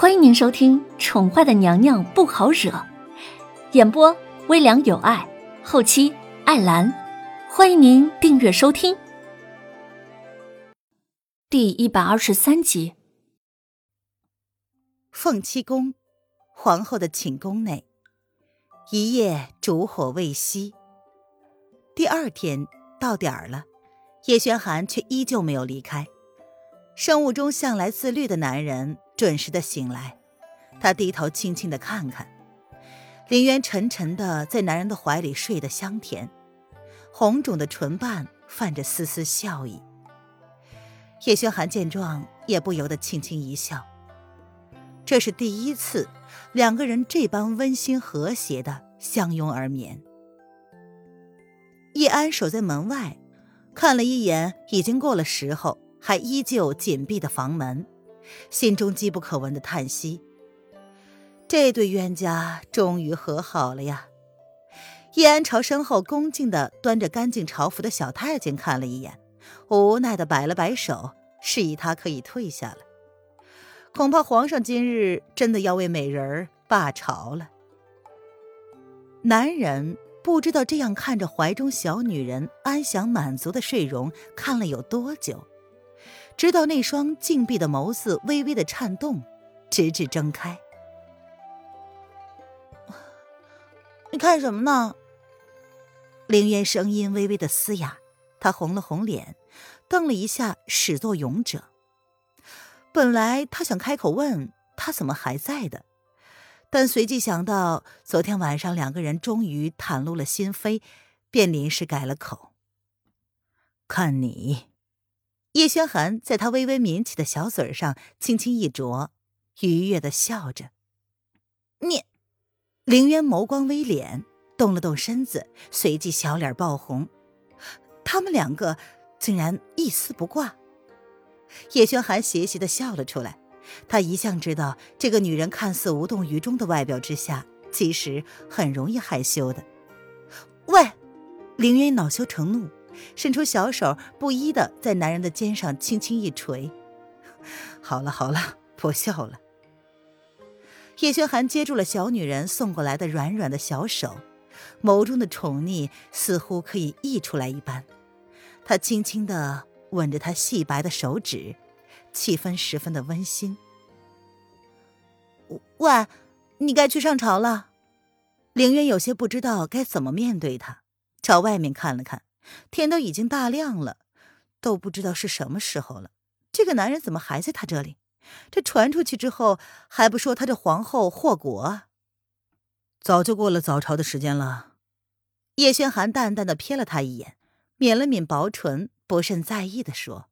欢迎您收听《宠坏的娘娘不好惹》，演播微凉有爱，后期艾兰。欢迎您订阅收听。第一百二十三集，凤七宫皇后的寝宫内，一夜烛火未熄。第二天到点儿了，叶轩寒却依旧没有离开。生物钟向来自律的男人。准时的醒来，他低头轻轻的看看，林渊沉沉的在男人的怀里睡得香甜，红肿的唇瓣泛着丝丝笑意。叶轩寒见状，也不由得轻轻一笑。这是第一次，两个人这般温馨和谐的相拥而眠。叶安守在门外，看了一眼已经过了时候还依旧紧闭的房门。心中机不可闻的叹息。这对冤家终于和好了呀！叶安朝身后恭敬的端着干净朝服的小太监看了一眼，无奈的摆了摆手，示意他可以退下了。恐怕皇上今日真的要为美人儿罢朝了。男人不知道这样看着怀中小女人安详满足的睡容看了有多久。直到那双静闭的眸子微微的颤动，直至睁开。你看什么呢？凌渊声音微微的嘶哑，他红了红脸，瞪了一下，始作俑者。本来他想开口问他怎么还在的，但随即想到昨天晚上两个人终于袒露了心扉，便临时改了口。看你。叶轩寒在他微微抿起的小嘴上轻轻一啄，愉悦的笑着。你，凌渊眸光微敛，动了动身子，随即小脸爆红。他们两个竟然一丝不挂。叶轩寒邪邪的笑了出来。他一向知道，这个女人看似无动于衷的外表之下，其实很容易害羞的。喂，凌渊恼羞成怒。伸出小手，不依的在男人的肩上轻轻一捶。好了好了，不笑了。叶轩寒接住了小女人送过来的软软的小手，眸中的宠溺似乎可以溢出来一般。他轻轻的吻着她细白的手指，气氛十分的温馨。喂，你该去上朝了。凌渊有些不知道该怎么面对他，朝外面看了看。天都已经大亮了，都不知道是什么时候了。这个男人怎么还在他这里？这传出去之后，还不说他这皇后祸国啊？早就过了早朝的时间了。叶轩寒淡淡的瞥了他一眼，抿了抿薄唇，不甚在意的说：“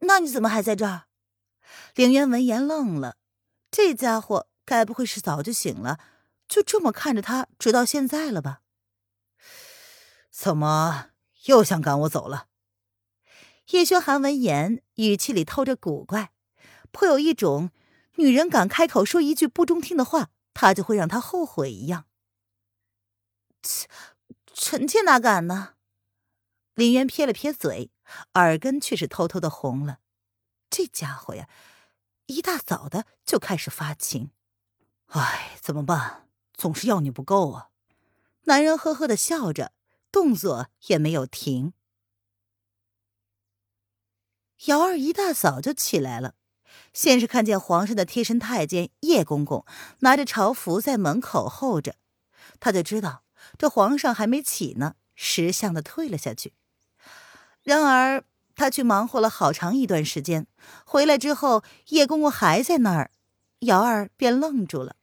那你怎么还在这儿？”凌渊闻言愣了，这家伙该不会是早就醒了，就这么看着他直到现在了吧？怎么又想赶我走了？叶轩寒闻言，语气里透着古怪，颇有一种女人敢开口说一句不中听的话，他就会让她后悔一样。切，臣妾哪敢呢？林渊撇了撇嘴，耳根却是偷偷的红了。这家伙呀，一大早的就开始发情。唉，怎么办？总是要你不够啊！男人呵呵的笑着。动作也没有停。瑶儿一大早就起来了，先是看见皇上的贴身太监叶公公拿着朝服在门口候着，他就知道这皇上还没起呢，识相的退了下去。然而他去忙活了好长一段时间，回来之后叶公公还在那儿，瑶儿便愣住了。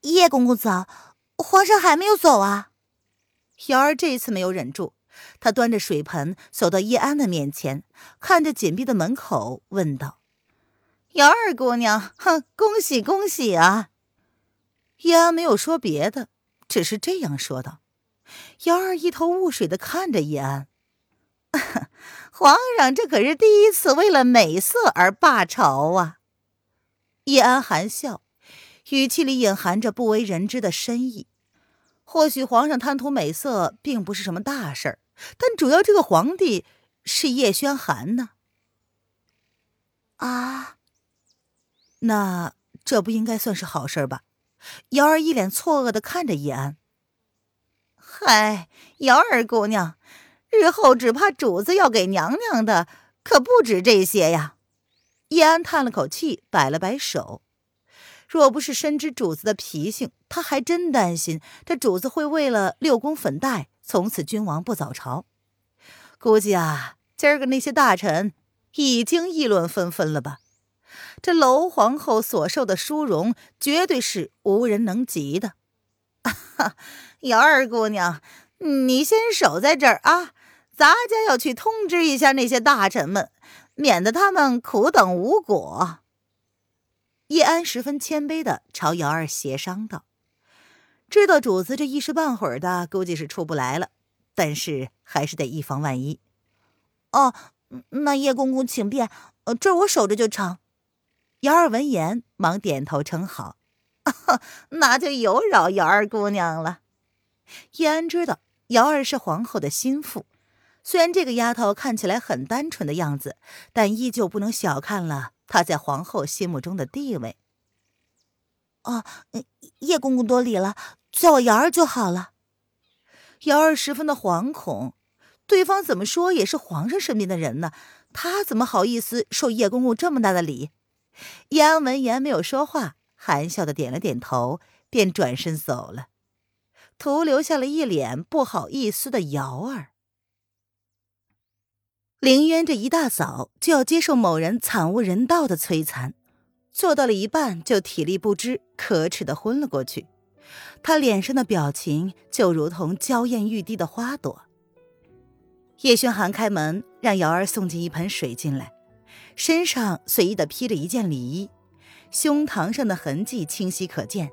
叶公公早，皇上还没有走啊？瑶儿这一次没有忍住，她端着水盆走到叶安的面前，看着紧闭的门口，问道：“瑶儿姑娘，哼，恭喜恭喜啊！”叶安没有说别的，只是这样说道。瑶儿一头雾水的看着叶安：“皇上，这可是第一次为了美色而罢朝啊！”叶安含笑，语气里隐含着不为人知的深意。或许皇上贪图美色并不是什么大事儿，但主要这个皇帝是叶轩寒呢。啊！那这不应该算是好事吧？瑶儿一脸错愕的看着叶安。嗨，瑶儿姑娘，日后只怕主子要给娘娘的可不止这些呀。叶安叹了口气，摆了摆手。若不是深知主子的脾性，他还真担心这主子会为了六宫粉黛，从此君王不早朝。估计啊，今儿个那些大臣已经议论纷纷了吧？这娄皇后所受的殊荣，绝对是无人能及的。哈，瑶儿姑娘，你先守在这儿啊，咱家要去通知一下那些大臣们，免得他们苦等无果。叶安十分谦卑的朝瑶儿协商道：“知道主子这一时半会儿的估计是出不来了，但是还是得以防万一。”哦，那叶公公请便，呃，这我守着就成。瑶儿闻言忙点头称好：“ 那就有扰瑶儿姑娘了。”叶安知道瑶儿是皇后的心腹，虽然这个丫头看起来很单纯的样子，但依旧不能小看了。他在皇后心目中的地位。哦，叶公公多礼了，叫我瑶儿就好了。瑶儿十分的惶恐，对方怎么说也是皇上身边的人呢，他怎么好意思受叶公公这么大的礼？叶安闻言没有说话，含笑的点了点头，便转身走了，徒留下了一脸不好意思的瑶儿。凌渊这一大早就要接受某人惨无人道的摧残，做到了一半就体力不支，可耻的昏了过去。他脸上的表情就如同娇艳欲滴的花朵。叶轩寒开门，让瑶儿送进一盆水进来，身上随意的披着一件里衣，胸膛上的痕迹清晰可见。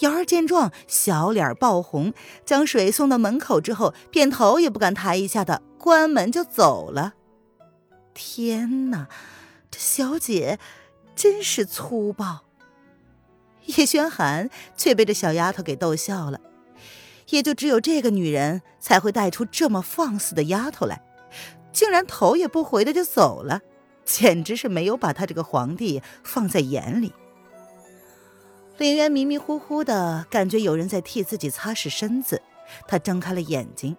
瑶儿见状，小脸爆红，将水送到门口之后，便头也不敢抬一下的关门就走了。天哪，这小姐真是粗暴！叶轩寒却被这小丫头给逗笑了，也就只有这个女人才会带出这么放肆的丫头来，竟然头也不回的就走了，简直是没有把他这个皇帝放在眼里。林渊迷迷糊糊的感觉有人在替自己擦拭身子，他睁开了眼睛，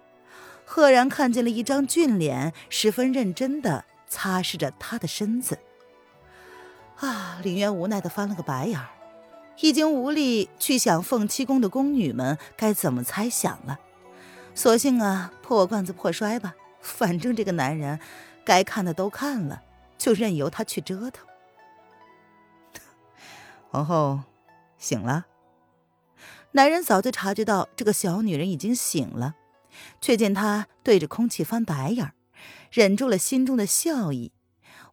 赫然看见了一张俊脸，十分认真的。擦拭着他的身子，啊！林渊无奈的翻了个白眼儿，已经无力去想凤七宫的宫女们该怎么猜想了。索性啊，破罐子破摔吧，反正这个男人该看的都看了，就任由他去折腾。皇后醒了。男人早就察觉到这个小女人已经醒了，却见她对着空气翻白眼儿。忍住了心中的笑意，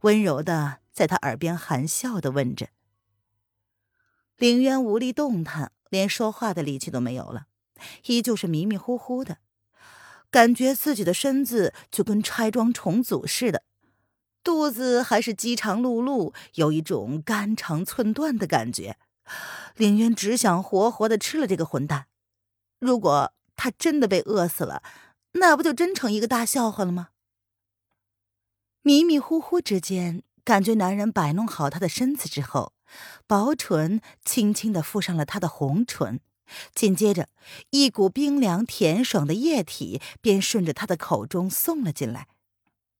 温柔的在他耳边含笑的问着。凌渊无力动弹，连说话的力气都没有了，依旧是迷迷糊糊的，感觉自己的身子就跟拆装重组似的，肚子还是饥肠辘辘，有一种肝肠寸断的感觉。凌渊只想活活的吃了这个混蛋。如果他真的被饿死了，那不就真成一个大笑话了吗？迷迷糊糊之间，感觉男人摆弄好他的身子之后，薄唇轻轻的附上了他的红唇，紧接着，一股冰凉甜爽的液体便顺着他的口中送了进来。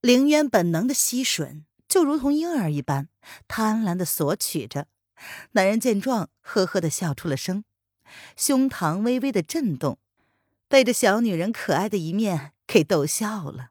凌渊本能的吸吮，就如同婴儿一般，贪婪的索取着。男人见状，呵呵的笑出了声，胸膛微微的震动，被这小女人可爱的一面给逗笑了。